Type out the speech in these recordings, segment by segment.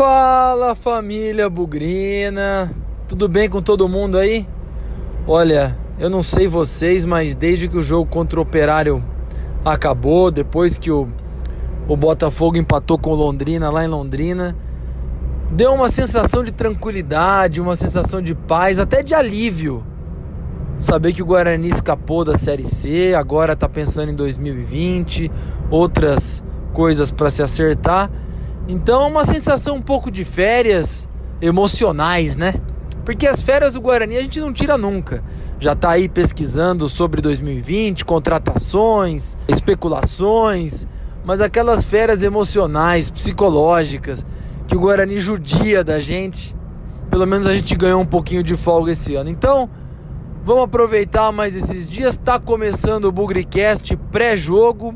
Fala família Bugrina, tudo bem com todo mundo aí? Olha, eu não sei vocês, mas desde que o jogo contra o Operário acabou, depois que o, o Botafogo empatou com o Londrina lá em Londrina, deu uma sensação de tranquilidade, uma sensação de paz, até de alívio. Saber que o Guarani escapou da Série C, agora está pensando em 2020, outras coisas para se acertar. Então, é uma sensação um pouco de férias emocionais, né? Porque as férias do Guarani a gente não tira nunca. Já está aí pesquisando sobre 2020, contratações, especulações, mas aquelas férias emocionais, psicológicas, que o Guarani judia da gente. Pelo menos a gente ganhou um pouquinho de folga esse ano. Então, vamos aproveitar mais esses dias. Está começando o Bugricast pré-jogo.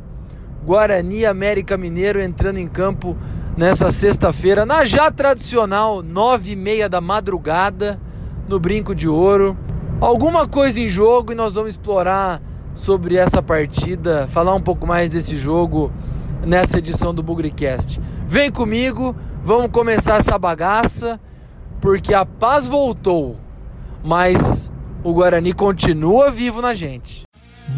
Guarani América Mineiro entrando em campo nessa sexta-feira, na já tradicional nove e meia da madrugada, no Brinco de Ouro. Alguma coisa em jogo e nós vamos explorar sobre essa partida, falar um pouco mais desse jogo nessa edição do Bugricast. Vem comigo, vamos começar essa bagaça, porque a paz voltou, mas o Guarani continua vivo na gente.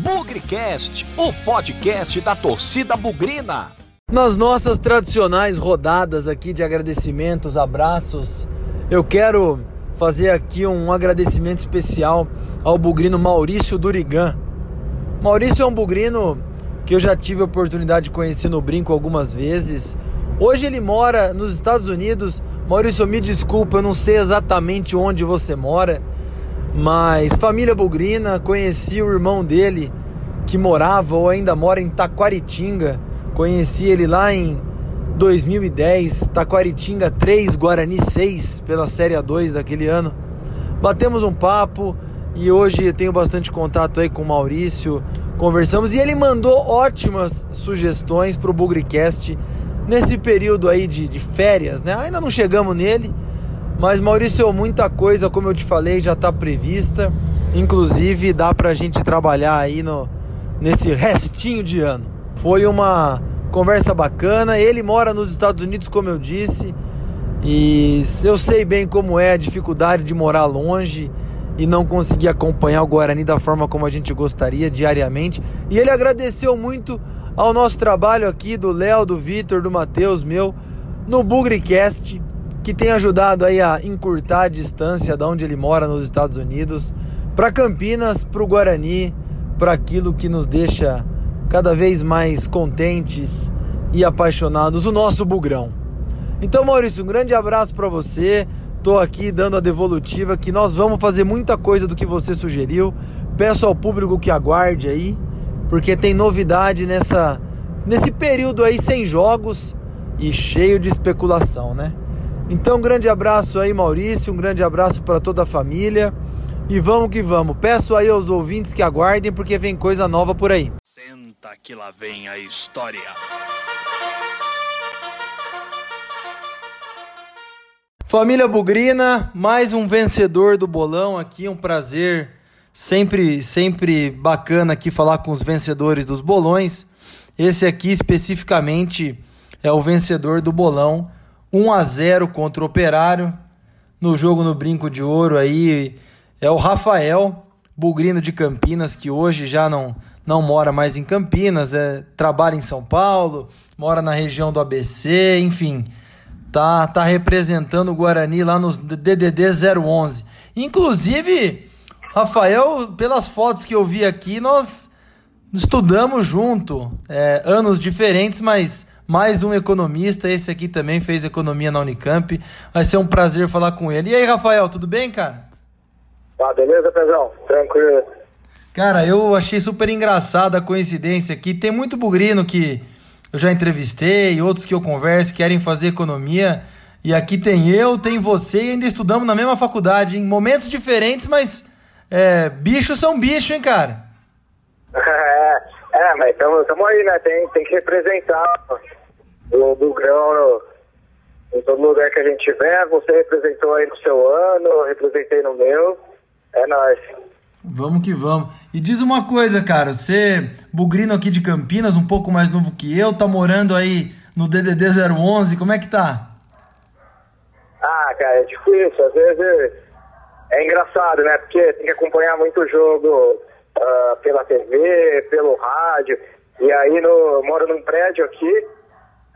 Bugricast, o podcast da torcida bugrina. Nas nossas tradicionais rodadas aqui de agradecimentos, abraços, eu quero fazer aqui um agradecimento especial ao bugrino Maurício Durigan. Maurício é um bugrino que eu já tive a oportunidade de conhecer no brinco algumas vezes. Hoje ele mora nos Estados Unidos. Maurício, me desculpa, eu não sei exatamente onde você mora, mas família bugrina, conheci o irmão dele que morava ou ainda mora em Taquaritinga Conheci ele lá em 2010, Taquaritinga 3, Guarani 6, pela Série A2 daquele ano. Batemos um papo e hoje tenho bastante contato aí com o Maurício. Conversamos e ele mandou ótimas sugestões para o Bugricast nesse período aí de, de férias, né? Ainda não chegamos nele, mas Maurício, muita coisa, como eu te falei, já está prevista. Inclusive dá para a gente trabalhar aí no, nesse restinho de ano. Foi uma conversa bacana. Ele mora nos Estados Unidos, como eu disse, e eu sei bem como é a dificuldade de morar longe e não conseguir acompanhar o Guarani da forma como a gente gostaria diariamente. E ele agradeceu muito ao nosso trabalho aqui do Léo, do Vitor, do Matheus, meu, no Bugricast, que tem ajudado aí a encurtar a distância da onde ele mora nos Estados Unidos para Campinas, para o Guarani, para aquilo que nos deixa cada vez mais contentes e apaixonados, o nosso Bugrão. Então, Maurício, um grande abraço para você. Tô aqui dando a devolutiva que nós vamos fazer muita coisa do que você sugeriu. Peço ao público que aguarde aí, porque tem novidade nessa nesse período aí sem jogos e cheio de especulação, né? Então, um grande abraço aí, Maurício, um grande abraço para toda a família. E vamos que vamos. Peço aí aos ouvintes que aguardem porque vem coisa nova por aí. Senta que lá vem a história. Família Bugrina, mais um vencedor do bolão aqui, um prazer sempre sempre bacana aqui falar com os vencedores dos bolões. Esse aqui especificamente é o vencedor do bolão 1 a 0 contra o Operário no jogo no Brinco de Ouro aí é o Rafael Bugrino de Campinas que hoje já não não mora mais em Campinas, é, trabalha em São Paulo, mora na região do ABC, enfim, tá, tá representando o Guarani lá nos DDD 011. Inclusive, Rafael, pelas fotos que eu vi aqui, nós estudamos junto, é, anos diferentes, mas mais um economista, esse aqui também fez economia na Unicamp. Vai ser um prazer falar com ele. E aí, Rafael, tudo bem, cara? Tá, beleza, Pezão? Tranquilo. Cara, eu achei super engraçada a coincidência aqui. Tem muito bugrino que eu já entrevistei, outros que eu converso, querem fazer economia. E aqui tem eu, tem você e ainda estudamos na mesma faculdade, em momentos diferentes, mas é, bichos são bichos, hein, cara? É, é mas estamos aí, né? Tem, tem que representar o do grão no, em todo lugar que a gente tiver. Você representou aí no seu ano, eu representei no meu. É nóis. Vamos que vamos. E diz uma coisa, cara, você, bugrino aqui de Campinas, um pouco mais novo que eu, tá morando aí no DDD 011, como é que tá? cara, é difícil. Às vezes é engraçado, né? Porque tem que acompanhar muito jogo uh, pela TV, pelo rádio. E aí no, eu moro num prédio aqui,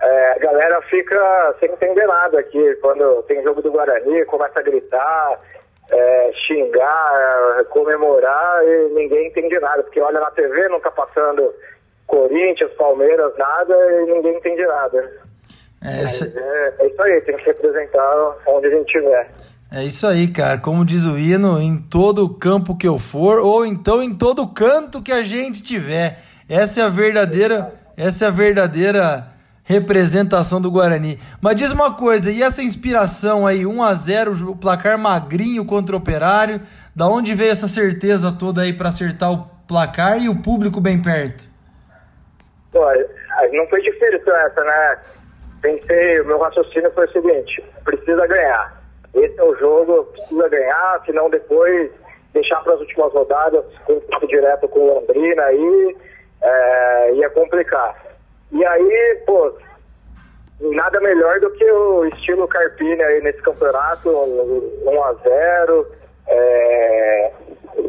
é, a galera fica sem entender nada aqui. Quando tem jogo do Guarani, começa a gritar, é, xingar, comemorar e ninguém entende nada. Porque olha na TV, não tá passando Corinthians, Palmeiras, nada e ninguém entende nada. É, é, é isso aí, tem que representar onde a gente estiver. É isso aí, cara. Como diz o hino, em todo campo que eu for, ou então em todo canto que a gente tiver. Essa é a verdadeira, essa é a verdadeira representação do Guarani. Mas diz uma coisa, e essa inspiração aí, 1 a 0, o placar magrinho contra o Operário, da onde veio essa certeza toda aí para acertar o placar e o público bem perto? Pô, não foi difícil essa, né? Pensei, o meu raciocínio foi o seguinte, precisa ganhar esse é o jogo, precisa ganhar, senão depois deixar para as últimas rodadas, contato direto com o Londrina aí, é, ia complicar. E aí, pô, nada melhor do que o estilo Carpini aí nesse campeonato, 1 a 0 é,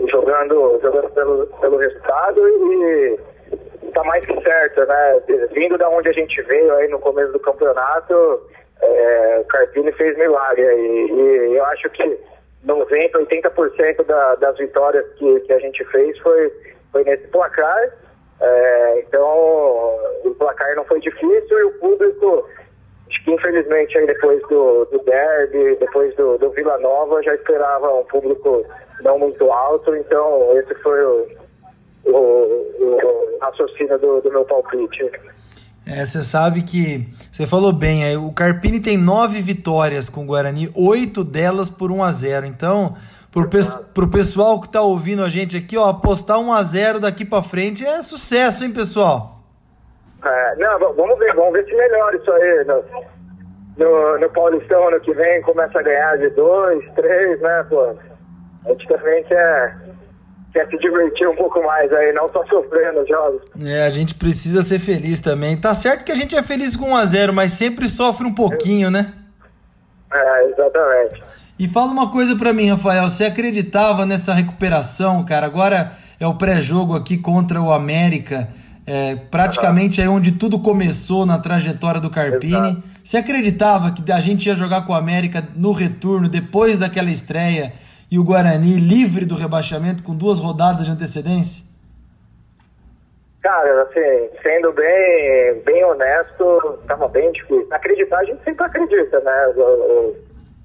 jogando, jogando pelo, pelo resultado e tá mais que certo, né? Vindo da onde a gente veio aí no começo do campeonato, é, o Carpini fez milagre e, e, eu acho que 90%, 80% da, das vitórias que, que a gente fez foi, foi nesse placar. É, então o placar não foi difícil e o público, infelizmente aí depois do, do derby, depois do, do Vila Nova, já esperava um público não muito alto, então esse foi o, o, o raciocínio do, do meu palpite. É, você sabe que você falou bem, aí, o Carpini tem nove vitórias com o Guarani, oito delas por 1 a 0 Então, pro, pe pro pessoal que tá ouvindo a gente aqui, ó, apostar 1 a 0 daqui para frente é sucesso, hein, pessoal? É, não, vamos ver, vamos ver se melhora isso aí. No, no, no Paulistão ano que vem começa a ganhar de dois, três, né, pô? A gente também quer quer se divertir um pouco mais aí, não só sofrendo jogos. É, a gente precisa ser feliz também. Tá certo que a gente é feliz com 1x0, mas sempre sofre um pouquinho, né? É, exatamente. E fala uma coisa para mim, Rafael, você acreditava nessa recuperação, cara? Agora é o pré-jogo aqui contra o América, é, praticamente é onde tudo começou na trajetória do Carpini. Exato. Você acreditava que a gente ia jogar com o América no retorno, depois daquela estreia, e o Guarani livre do rebaixamento com duas rodadas de antecedência? Cara, assim, sendo bem, bem honesto, estava bem difícil. Acreditar, a gente sempre acredita, né?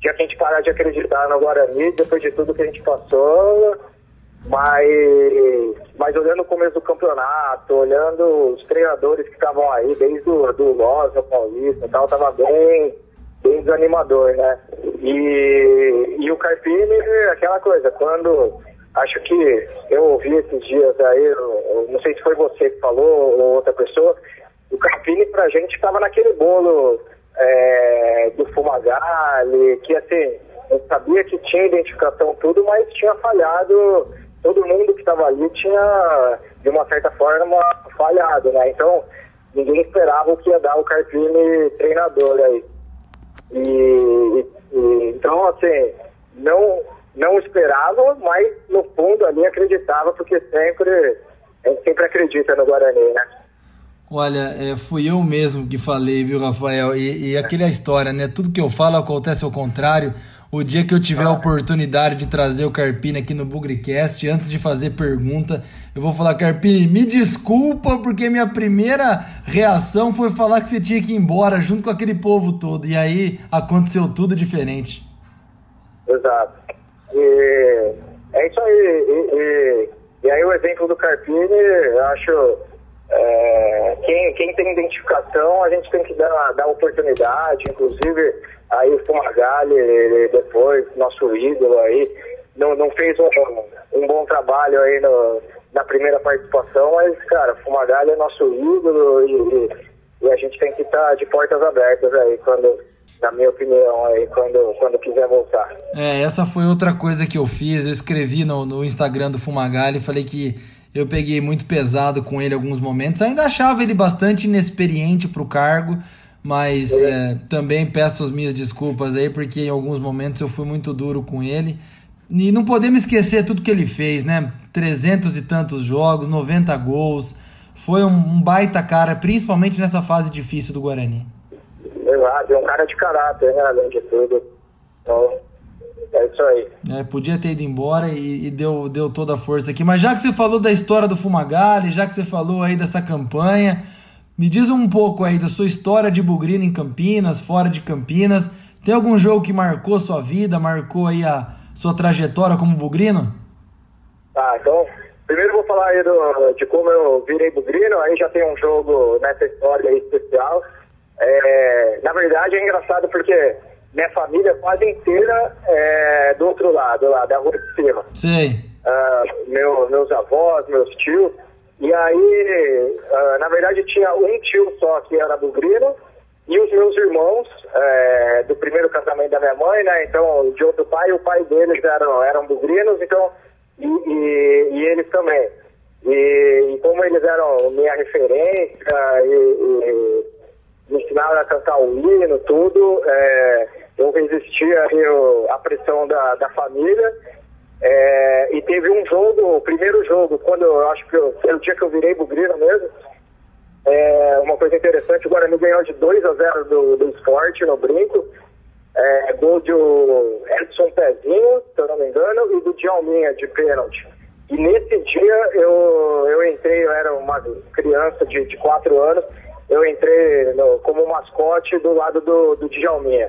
Dia que a gente parar de acreditar no Guarani, depois de tudo que a gente passou, mas, mas olhando o começo do campeonato, olhando os treinadores que estavam aí, desde o do Loz, o Paulista e tal, tava bem, bem desanimador, né? E, e o Carpini, aquela coisa, quando acho que eu ouvi esses dias aí, não sei se foi você que falou ou outra pessoa, o Carpini pra gente estava naquele bolo é, do Fumagalli, que assim, eu sabia que tinha identificação tudo, mas tinha falhado, todo mundo que estava ali tinha, de uma certa forma, falhado, né? Então, ninguém esperava o que ia dar o Carpini treinador aí. E, e, então, assim, não, não esperava, mas no fundo ali acreditava, porque sempre, a gente sempre acredita no Guarani, né? Olha, é, fui eu mesmo que falei, viu, Rafael? E, e aquela história, né? Tudo que eu falo acontece ao contrário. O dia que eu tiver a oportunidade de trazer o Carpini aqui no Bugricast, antes de fazer pergunta, eu vou falar, Carpini, me desculpa, porque minha primeira reação foi falar que você tinha que ir embora junto com aquele povo todo. E aí aconteceu tudo diferente. Exato. E é isso aí. E, e, e aí o exemplo do Carpini, eu acho. É, quem, quem tem identificação, a gente tem que dar, dar oportunidade, inclusive Aí o Fumagalli, depois, nosso ídolo aí, não, não fez um, um bom trabalho aí no, na primeira participação, mas, cara, Fumagalli é nosso ídolo e, e, a gente tem que estar tá de portas abertas aí quando, na minha opinião, aí, quando, quando quiser voltar. É, essa foi outra coisa que eu fiz. Eu escrevi no, no Instagram do Fumagalli, falei que eu peguei muito pesado com ele em alguns momentos. Ainda achava ele bastante inexperiente para o cargo, mas é, também peço as minhas desculpas aí, porque em alguns momentos eu fui muito duro com ele. E não podemos esquecer tudo que ele fez, né? 300 e tantos jogos, 90 gols. Foi um, um baita cara, principalmente nessa fase difícil do Guarani. Exato, é um cara de caráter, né? Além de tudo. Então, é isso aí. É, podia ter ido embora e, e, deu, deu toda a força aqui. Mas já que você falou da história do Fumagalli, já que você falou aí dessa campanha, me diz um pouco aí da sua história de Bugrino em Campinas, fora de Campinas. Tem algum jogo que marcou sua vida, marcou aí a sua trajetória como Bugrino? Tá, então, primeiro vou falar aí do, de como eu virei Bugrino, aí já tem um jogo nessa história aí especial. É, na verdade é engraçado porque minha família quase inteira é do outro lado, lá da rua de cima. Sim. Uh, meu, meus avós, meus tios. E aí, uh, na verdade, tinha um tio só que era bugrino e os meus irmãos é, do primeiro casamento da minha mãe, né? Então, de outro pai, o pai deles eram, eram bugrinos, então, e, e, e eles também. E, e, como eles eram minha referência e, me ensinaram a cantar o hino, tudo, é, eu resistia à pressão da, da família. É, e teve um jogo, o primeiro jogo, quando eu acho que eu, o dia que eu virei bugrino mesmo. É, uma coisa interessante, o Guarani ganhou de 2 a 0 do, do esporte no brinco. É, gol de Edson Pezinho, se eu não me engano, e do Djalminha de pênalti. E nesse dia eu, eu entrei, eu era uma criança de, de 4 anos, eu entrei no, como mascote do lado do, do Djalminha.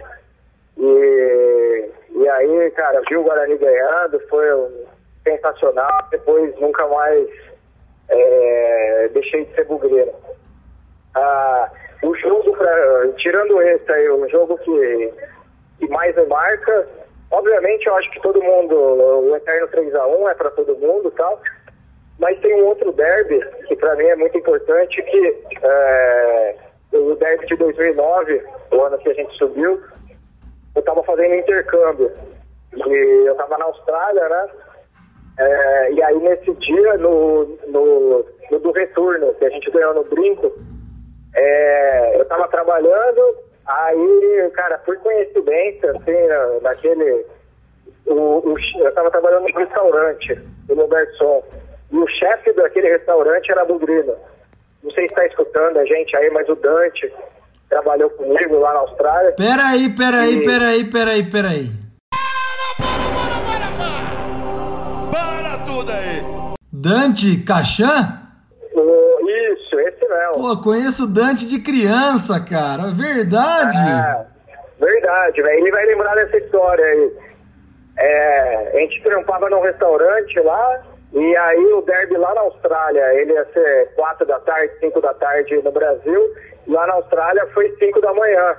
E, e aí, cara, vi o Guarani ganhando, foi sensacional. Depois nunca mais é, deixei de ser bugreiro. Ah, o jogo, pra, tirando esse aí, o jogo que, que mais me marca, obviamente eu acho que todo mundo, o Eterno 3x1 é para todo mundo e tal. Mas tem um outro derby que para mim é muito importante, que é, o derby de 2009, o ano que a gente subiu, eu estava fazendo intercâmbio. E eu estava na Austrália, né? É, e aí nesse dia, no, no, no, do retorno, que a gente ganhou no brinco, é, eu estava trabalhando, aí, cara, por coincidência, assim, naquele. O, o, eu estava trabalhando no restaurante, no garçom. E o chefe daquele restaurante era bugrino. Não sei se está escutando a gente aí, mas o Dante trabalhou comigo lá na Austrália. Peraí, peraí, e... peraí, peraí, peraí. Para, para, para, para, para! Para tudo aí! Dante Cachan? isso, esse mesmo. Pô, conheço Dante de criança, cara. Verdade? É, verdade, velho. Ele vai lembrar dessa história aí. É, a gente trampava num restaurante lá, e aí o derby lá na Austrália, ele ia ser 4 da tarde, 5 da tarde no Brasil, lá na Austrália foi 5 da manhã.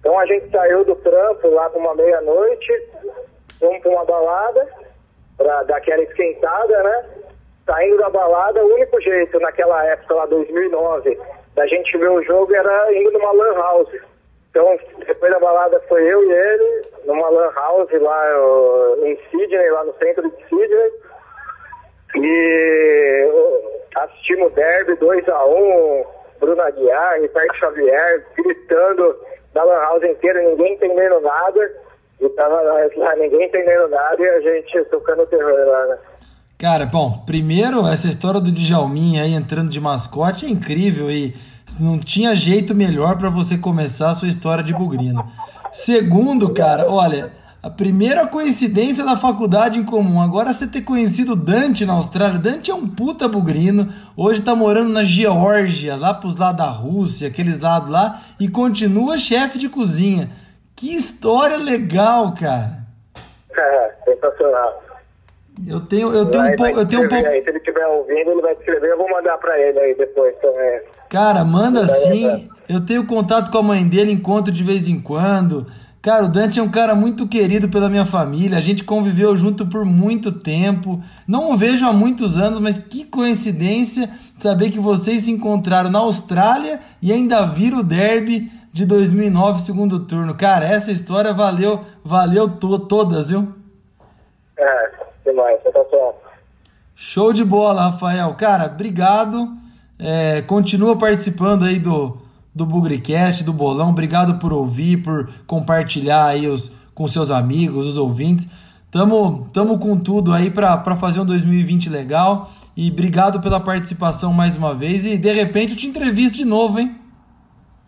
Então a gente saiu do trampo lá para uma meia-noite, fomos para uma balada, para dar aquela esquentada, né? Saindo da balada, o único jeito naquela época, lá 2009, da gente ver o jogo era indo numa lan house. Então, depois da balada foi eu e ele, numa lan house lá em Sydney, lá no centro de Sydney. E assistimos o derby 2x1, Bruno Aguiar, Ricardo Xavier, gritando da Lan House inteira, ninguém entendendo nada. E tava lá, ninguém entendendo nada e a gente tocando terror lá, né? Cara, bom, primeiro, essa história do Djalminha aí entrando de mascote é incrível e não tinha jeito melhor para você começar a sua história de bugrino. Segundo, cara, olha, a primeira coincidência da faculdade em comum. Agora você ter conhecido Dante na Austrália. Dante é um puta bugrino. Hoje tá morando na Geórgia, lá pros lados da Rússia, aqueles lados lá, e continua chefe de cozinha. Que história legal, cara. É, sensacional. Eu tenho, eu tenho um pouco. Eu tenho um pouco. Aí, se ele estiver ouvindo, ele vai escrever, eu vou mandar pra ele aí depois também. Cara, manda sim. Eu tenho contato com a mãe dele, encontro de vez em quando. Cara, o Dante é um cara muito querido pela minha família. A gente conviveu junto por muito tempo. Não o vejo há muitos anos, mas que coincidência saber que vocês se encontraram na Austrália e ainda viram o derby de 2009, segundo turno. Cara, essa história valeu, valeu to todas, viu? É, demais, sensacional. Show de bola, Rafael. Cara, obrigado. É, continua participando aí do, do Bugricast, do Bolão. Obrigado por ouvir, por compartilhar aí os, com seus amigos, os ouvintes. Tamo, tamo com tudo aí para fazer um 2020 legal. E obrigado pela participação mais uma vez. E de repente eu te entrevisto de novo, hein?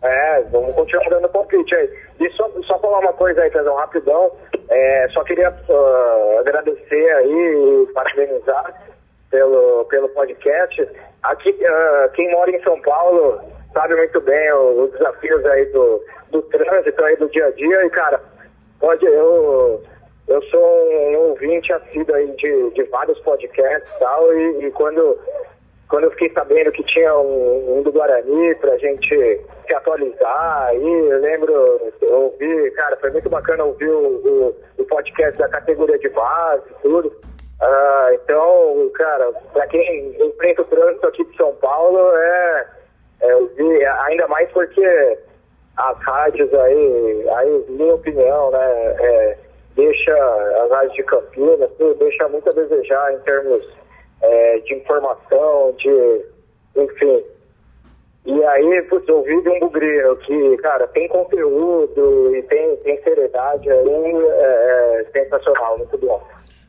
É, vamos continuar dando palpite aí. E só, só falar uma coisa aí, Pedrão, rapidão. É, só queria uh, agradecer aí e parabenizar pelo, pelo podcast. Aqui, uh, quem mora em São Paulo sabe muito bem os, desafios aí do, do trânsito aí do dia a dia. E, cara, pode, eu, eu sou um ouvinte assíduo aí de, de vários podcasts e tal. E, quando quando eu fiquei sabendo que tinha um, um do Guarani pra gente se atualizar, aí eu lembro, eu ouvi, cara, foi muito bacana ouvir o, o, o podcast da categoria de base tudo. Ah, então, cara, pra quem enfrenta o trânsito aqui de São Paulo, é, é ouvir, ainda mais porque as rádios aí, aí minha opinião, né, é, deixa as rádios de Campinas, deixa muito a desejar em termos é, de informação, de. enfim. E aí, putz, ouvi de um bugreiro que, cara, tem conteúdo e tem, tem seriedade aí, é, é sensacional, muito bom.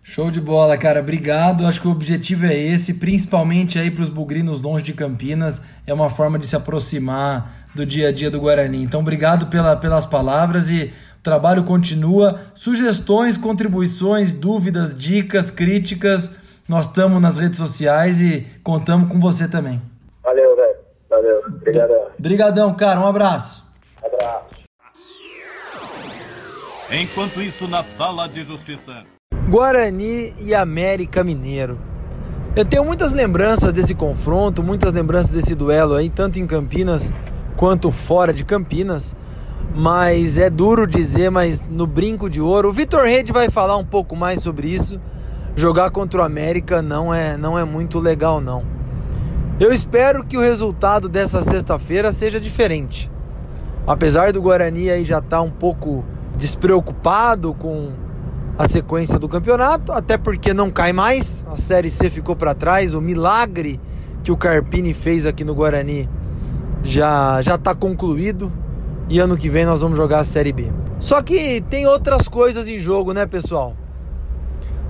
Show de bola, cara. Obrigado. Acho que o objetivo é esse, principalmente aí para os bugrinos longe de Campinas. É uma forma de se aproximar do dia a dia do Guarani. Então, obrigado pela, pelas palavras e o trabalho continua. Sugestões, contribuições, dúvidas, dicas, críticas nós estamos nas redes sociais e contamos com você também. Valeu, velho. Valeu. Obrigadão. Obrigadão, cara. Um abraço. Abraço. Enquanto isso, na sala de justiça. Guarani e América Mineiro. Eu tenho muitas lembranças desse confronto, muitas lembranças desse duelo aí, tanto em Campinas quanto fora de Campinas. Mas é duro dizer, mas no brinco de ouro. O Vitor Rede vai falar um pouco mais sobre isso jogar contra o América não é, não é muito legal não. Eu espero que o resultado dessa sexta-feira seja diferente. Apesar do Guarani aí já estar tá um pouco despreocupado com a sequência do campeonato, até porque não cai mais, a Série C ficou para trás, o milagre que o Carpini fez aqui no Guarani já já está concluído e ano que vem nós vamos jogar a Série B. Só que tem outras coisas em jogo, né, pessoal?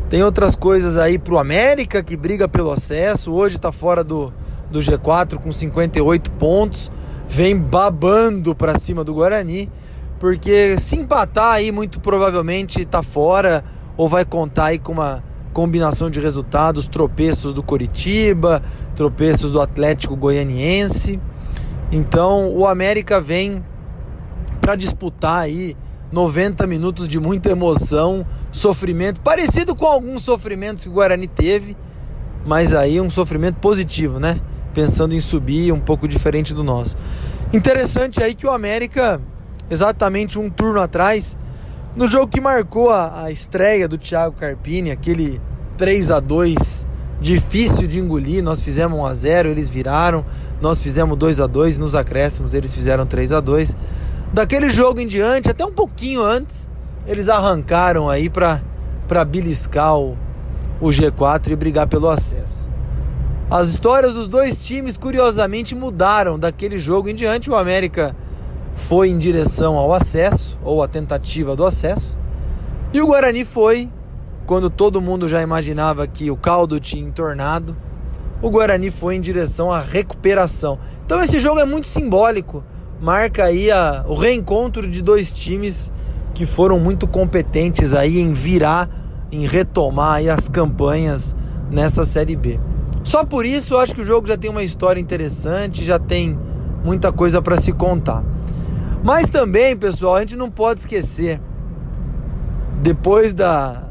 Tem outras coisas aí pro América que briga pelo acesso. Hoje tá fora do, do G4 com 58 pontos. Vem babando para cima do Guarani. Porque se empatar aí, muito provavelmente tá fora. Ou vai contar aí com uma combinação de resultados: tropeços do Coritiba, tropeços do Atlético Goianiense. Então o América vem para disputar aí 90 minutos de muita emoção, sofrimento, parecido com alguns sofrimentos que o Guarani teve, mas aí um sofrimento positivo, né? Pensando em subir, um pouco diferente do nosso. Interessante aí que o América, exatamente um turno atrás, no jogo que marcou a, a estreia do Thiago Carpini, aquele 3 a 2 difícil de engolir, nós fizemos 1 a 0, eles viraram, nós fizemos 2 a 2 nos acréscimos eles fizeram 3 a 2 daquele jogo em diante, até um pouquinho antes, eles arrancaram aí para para beliscar o, o G4 e brigar pelo acesso. As histórias dos dois times curiosamente mudaram daquele jogo em diante. O América foi em direção ao acesso ou a tentativa do acesso. E o Guarani foi quando todo mundo já imaginava que o caldo tinha entornado. O Guarani foi em direção à recuperação. Então esse jogo é muito simbólico marca aí a, o reencontro de dois times que foram muito competentes aí em virar, em retomar aí as campanhas nessa Série B. Só por isso eu acho que o jogo já tem uma história interessante, já tem muita coisa para se contar. Mas também, pessoal, a gente não pode esquecer depois da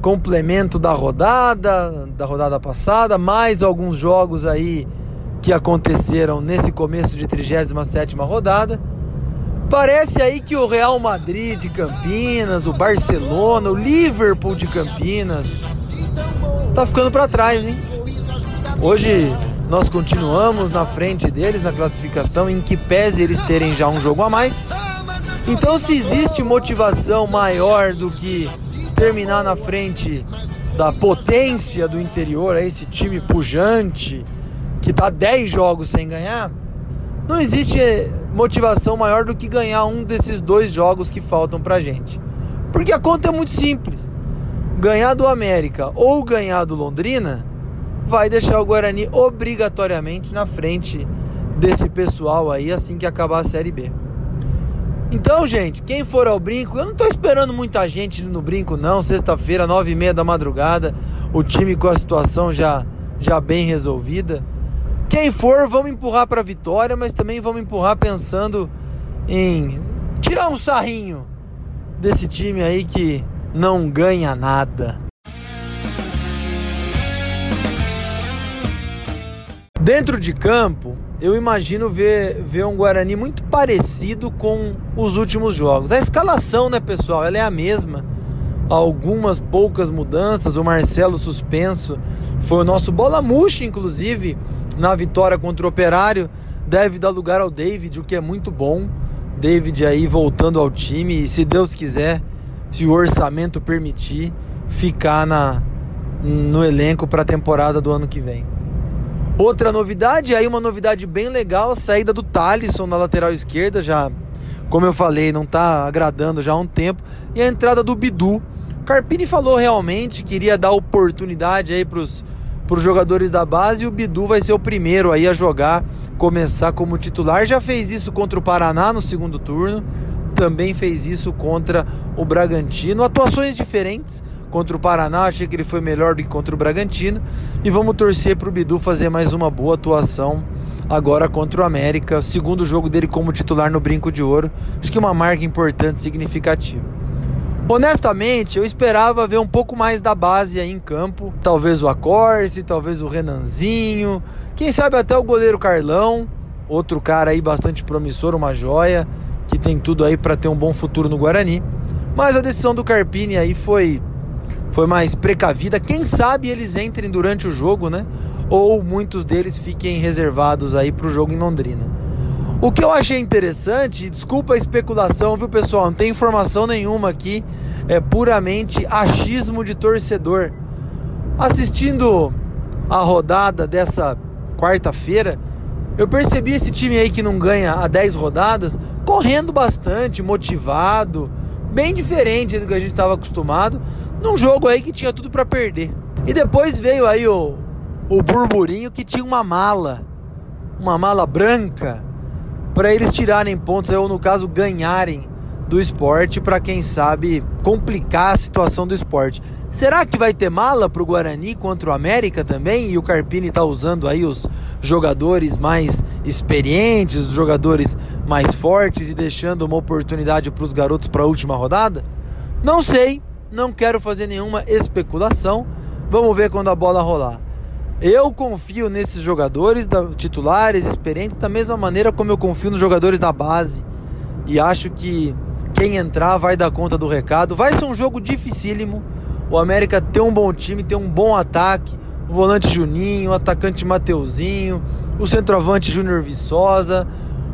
complemento da rodada, da rodada passada, mais alguns jogos aí que aconteceram nesse começo de 37ª rodada. Parece aí que o Real Madrid de Campinas, o Barcelona, o Liverpool de Campinas tá ficando para trás, hein? Hoje nós continuamos na frente deles na classificação, em que pese eles terem já um jogo a mais. Então, se existe motivação maior do que terminar na frente da potência do interior, esse time pujante, que tá 10 jogos sem ganhar, não existe motivação maior do que ganhar um desses dois jogos que faltam pra gente. Porque a conta é muito simples. Ganhar do América ou ganhar do Londrina vai deixar o Guarani obrigatoriamente na frente desse pessoal aí assim que acabar a Série B. Então, gente, quem for ao brinco, eu não tô esperando muita gente no brinco, não. Sexta-feira, nove e meia da madrugada, o time com a situação já, já bem resolvida. Quem for, vamos empurrar para vitória, mas também vamos empurrar pensando em tirar um sarrinho desse time aí que não ganha nada. Dentro de campo, eu imagino ver, ver um Guarani muito parecido com os últimos jogos. A escalação, né, pessoal? Ela é a mesma. Algumas poucas mudanças. O Marcelo suspenso foi o nosso bola murcha, inclusive, na vitória contra o Operário. Deve dar lugar ao David, o que é muito bom. David aí voltando ao time e, se Deus quiser, se o orçamento permitir, ficar na, no elenco para a temporada do ano que vem. Outra novidade, aí uma novidade bem legal, a saída do Talisson na lateral esquerda, já, como eu falei, não está agradando já há um tempo, e a entrada do Bidu. Carpini falou realmente que iria dar oportunidade aí para os jogadores da base e o Bidu vai ser o primeiro aí a jogar, começar como titular. Já fez isso contra o Paraná no segundo turno, também fez isso contra o Bragantino. Atuações diferentes, contra o Paraná, achei que ele foi melhor do que contra o Bragantino. E vamos torcer para o Bidu fazer mais uma boa atuação agora contra o América. Segundo jogo dele como titular no Brinco de Ouro. Acho que uma marca importante, significativa. Honestamente, eu esperava ver um pouco mais da base aí em campo. Talvez o Acorce, talvez o Renanzinho. Quem sabe até o goleiro Carlão. Outro cara aí bastante promissor, uma joia. Que tem tudo aí para ter um bom futuro no Guarani. Mas a decisão do Carpini aí foi foi mais precavida. Quem sabe eles entrem durante o jogo, né? Ou muitos deles fiquem reservados aí para o jogo em Londrina. O que eu achei interessante, desculpa a especulação, viu pessoal? Não tem informação nenhuma aqui, é puramente achismo de torcedor. Assistindo a rodada dessa quarta-feira, eu percebi esse time aí que não ganha há 10 rodadas correndo bastante, motivado, bem diferente do que a gente estava acostumado num jogo aí que tinha tudo para perder. E depois veio aí o, o burburinho que tinha uma mala, uma mala branca, para eles tirarem pontos, ou no caso ganharem do esporte, para quem sabe complicar a situação do esporte. Será que vai ter mala para o Guarani contra o América também? E o Carpini está usando aí os jogadores mais experientes, os jogadores mais fortes e deixando uma oportunidade para os garotos para a última rodada? Não sei, não quero fazer nenhuma especulação. Vamos ver quando a bola rolar. Eu confio nesses jogadores da, titulares, experientes, da mesma maneira como eu confio nos jogadores da base. E acho que quem entrar vai dar conta do recado. Vai ser um jogo dificílimo. O América tem um bom time, tem um bom ataque. O volante Juninho, o atacante Mateuzinho, o centroavante Júnior Viçosa,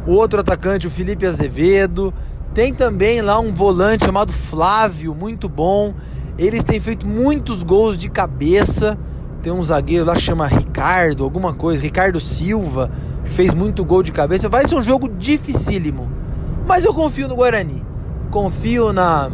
o outro atacante, o Felipe Azevedo. Tem também lá um volante chamado Flávio, muito bom. Eles têm feito muitos gols de cabeça. Tem um zagueiro lá que chama Ricardo, alguma coisa, Ricardo Silva, que fez muito gol de cabeça. Vai ser um jogo dificílimo. Mas eu confio no Guarani. Confio na,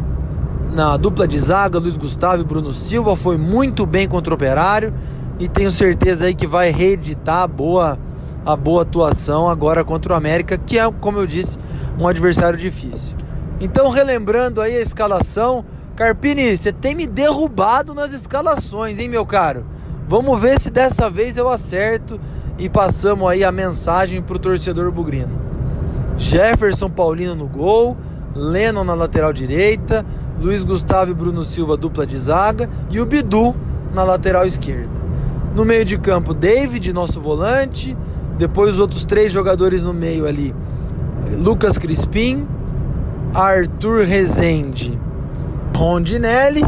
na dupla de zaga, Luiz Gustavo e Bruno Silva. Foi muito bem contra o Operário. E tenho certeza aí que vai reeditar a boa, a boa atuação agora contra o América, que é, como eu disse, um adversário difícil. Então, relembrando aí a escalação, Carpini, você tem me derrubado nas escalações, hein, meu caro? Vamos ver se dessa vez eu acerto e passamos aí a mensagem pro torcedor bugrino. Jefferson Paulino no gol, Lennon na lateral direita, Luiz Gustavo e Bruno Silva dupla de zaga e o Bidu na lateral esquerda. No meio de campo, David, nosso volante, depois os outros três jogadores no meio ali, Lucas Crispim, Arthur Rezende, Rondinelli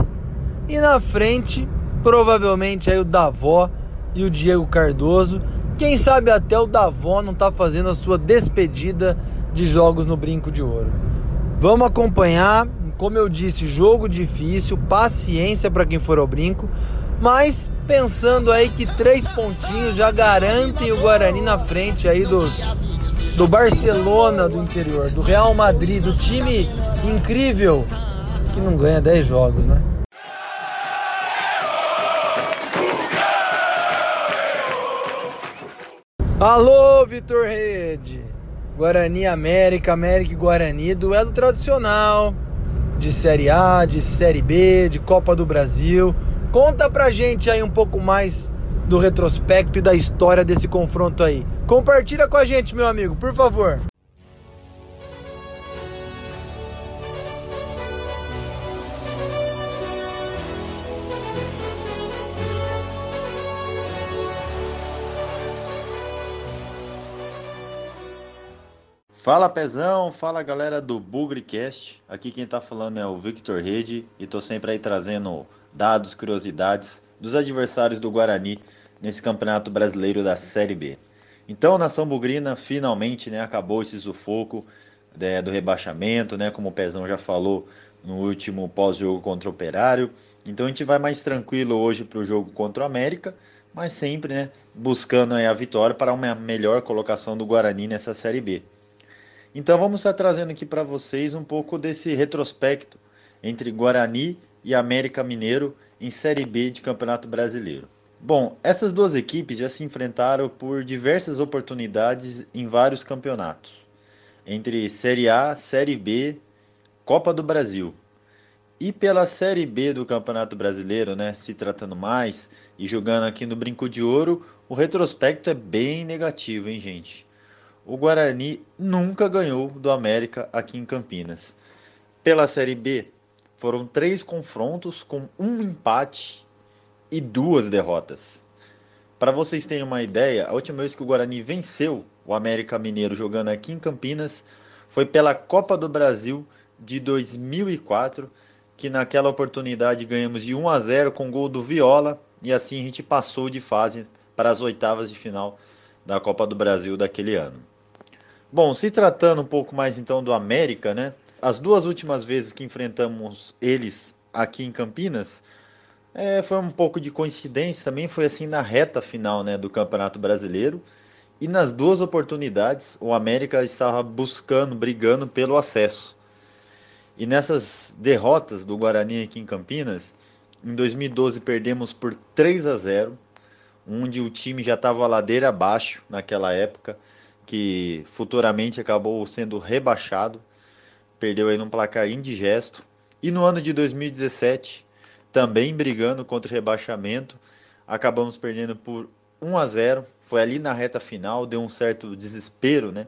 e na frente provavelmente aí o Davó e o Diego Cardoso. Quem sabe até o Davó não está fazendo a sua despedida de jogos no Brinco de Ouro. Vamos acompanhar, como eu disse, jogo difícil, paciência para quem for ao brinco, mas pensando aí que três pontinhos já garantem o Guarani na frente aí dos do Barcelona do interior, do Real Madrid, do time incrível que não ganha 10 jogos, né? Alô, Vitor Rede! Guarani América, América e Guarani, duelo tradicional de Série A, de Série B, de Copa do Brasil. Conta pra gente aí um pouco mais do retrospecto e da história desse confronto aí. Compartilha com a gente, meu amigo, por favor. Fala Pezão, fala galera do BugriCast. Aqui quem tá falando é o Victor Rede e tô sempre aí trazendo dados, curiosidades dos adversários do Guarani nesse Campeonato Brasileiro da Série B. Então, nação bugrina, finalmente, né, acabou esse sufoco né, do rebaixamento, né, como o Pezão já falou no último pós-jogo contra o Operário. Então, a gente vai mais tranquilo hoje para o jogo contra o América, mas sempre, né, buscando a vitória para uma melhor colocação do Guarani nessa Série B. Então vamos estar trazendo aqui para vocês um pouco desse retrospecto entre Guarani e América Mineiro em Série B de Campeonato Brasileiro. Bom, essas duas equipes já se enfrentaram por diversas oportunidades em vários campeonatos, entre Série A, Série B, Copa do Brasil. E pela Série B do Campeonato Brasileiro, né, se tratando mais e jogando aqui no Brinco de Ouro, o retrospecto é bem negativo, hein, gente? o Guarani nunca ganhou do América aqui em Campinas. Pela Série B, foram três confrontos com um empate e duas derrotas. Para vocês terem uma ideia, a última vez que o Guarani venceu o América Mineiro jogando aqui em Campinas foi pela Copa do Brasil de 2004, que naquela oportunidade ganhamos de 1 a 0 com gol do Viola e assim a gente passou de fase para as oitavas de final da Copa do Brasil daquele ano. Bom, se tratando um pouco mais então do América, né? As duas últimas vezes que enfrentamos eles aqui em Campinas, é, foi um pouco de coincidência também, foi assim na reta final né, do Campeonato Brasileiro. E nas duas oportunidades, o América estava buscando, brigando pelo acesso. E nessas derrotas do Guarani aqui em Campinas, em 2012 perdemos por 3 a 0, onde o time já estava ladeira abaixo naquela época que futuramente acabou sendo rebaixado, perdeu aí num placar indigesto. E no ano de 2017, também brigando contra o rebaixamento, acabamos perdendo por 1 a 0. Foi ali na reta final, deu um certo desespero, né?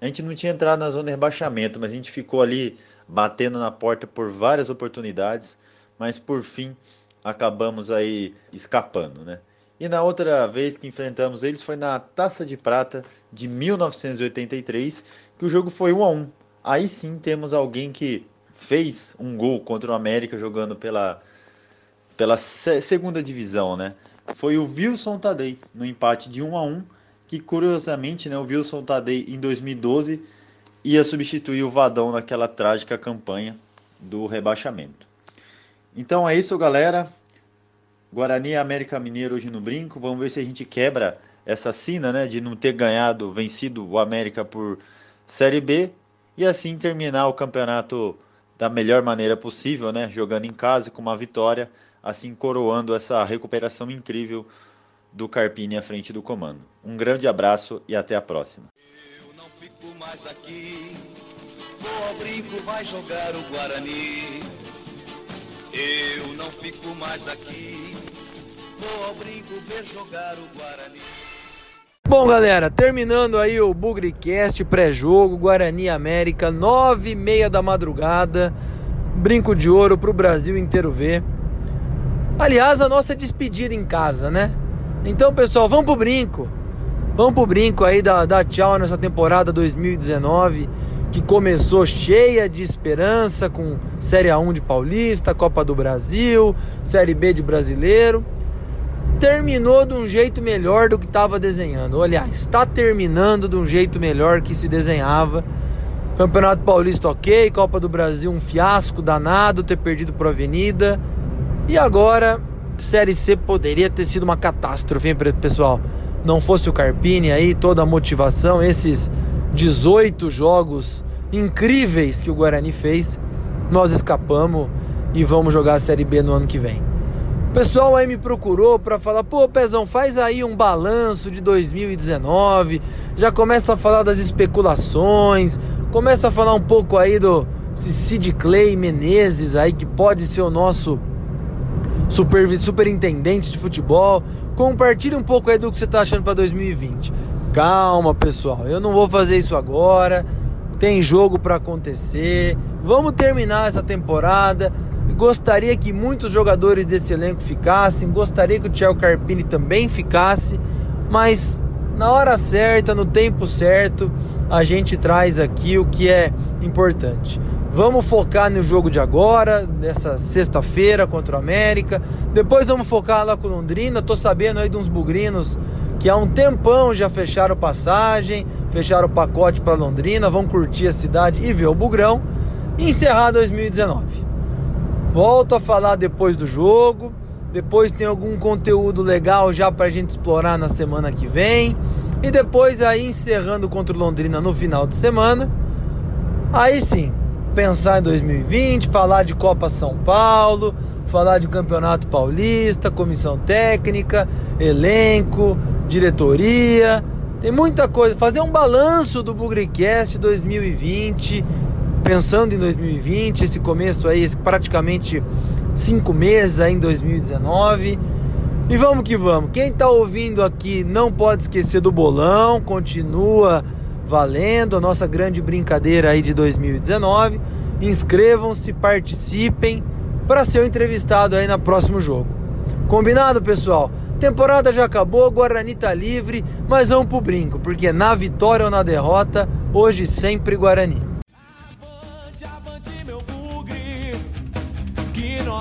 A gente não tinha entrado na zona de rebaixamento, mas a gente ficou ali batendo na porta por várias oportunidades, mas por fim acabamos aí escapando, né? E na outra vez que enfrentamos eles foi na Taça de Prata de 1983, que o jogo foi 1 a 1. Aí sim temos alguém que fez um gol contra o América jogando pela pela segunda divisão, né? Foi o Wilson Tadei no empate de 1 a 1, que curiosamente, né, o Wilson Tadei em 2012 ia substituir o Vadão naquela trágica campanha do rebaixamento. Então é isso, galera. Guarani e América Mineiro hoje no brinco. Vamos ver se a gente quebra essa sina, né, de não ter ganhado, vencido o América por Série B e assim terminar o campeonato da melhor maneira possível, né, jogando em casa com uma vitória, assim coroando essa recuperação incrível do Carpini à frente do comando. Um grande abraço e até a próxima. Eu não fico mais aqui. Vou ao brinco, vai jogar o Guarani. Eu não fico mais aqui. Vou ao brinco ver jogar o Guarani. Bom, galera, terminando aí o Bugricast pré-jogo, Guarani América, nove e meia da madrugada, brinco de ouro pro Brasil inteiro ver. Aliás, a nossa despedida em casa, né? Então, pessoal, vamos pro brinco. Vamos pro brinco aí da, da tchau nessa temporada 2019 que começou cheia de esperança com Série A1 de Paulista, Copa do Brasil, Série B de Brasileiro. Terminou de um jeito melhor do que estava desenhando. Aliás, está terminando de um jeito melhor que se desenhava. Campeonato Paulista ok, Copa do Brasil um fiasco danado, ter perdido para a Avenida. E agora, Série C poderia ter sido uma catástrofe, hein, pessoal? Não fosse o Carpini aí, toda a motivação, esses 18 jogos incríveis que o Guarani fez, nós escapamos e vamos jogar a Série B no ano que vem. O pessoal aí me procurou para falar: pô, Pezão, faz aí um balanço de 2019. Já começa a falar das especulações, começa a falar um pouco aí do Sid Clay Menezes aí, que pode ser o nosso super, superintendente de futebol. Compartilhe um pouco aí do que você está achando para 2020. Calma, pessoal, eu não vou fazer isso agora. Tem jogo para acontecer. Vamos terminar essa temporada. Gostaria que muitos jogadores desse elenco ficassem. Gostaria que o Thiago Carpini também ficasse. Mas na hora certa, no tempo certo, a gente traz aqui o que é importante. Vamos focar no jogo de agora, nessa sexta-feira contra o América. Depois vamos focar lá com Londrina. Tô sabendo aí de uns bugrinos que há um tempão já fecharam passagem, fecharam o pacote para Londrina, vão curtir a cidade e ver o Bugrão e encerrar 2019. Volto a falar depois do jogo. Depois tem algum conteúdo legal já para a gente explorar na semana que vem. E depois aí encerrando contra o Londrina no final de semana. Aí sim, pensar em 2020, falar de Copa São Paulo, falar de Campeonato Paulista, comissão técnica, elenco, diretoria. Tem muita coisa. Fazer um balanço do Bugricast 2020, pensando em 2020, esse começo aí, praticamente cinco meses aí em 2019. E vamos que vamos. Quem está ouvindo aqui não pode esquecer do bolão, continua valendo a nossa grande brincadeira aí de 2019. Inscrevam-se, participem para ser o entrevistado aí no próximo jogo. Combinado, pessoal? Temporada já acabou, Guarani tá livre, mas vamos pro brinco, porque na vitória ou na derrota, hoje sempre Guarani.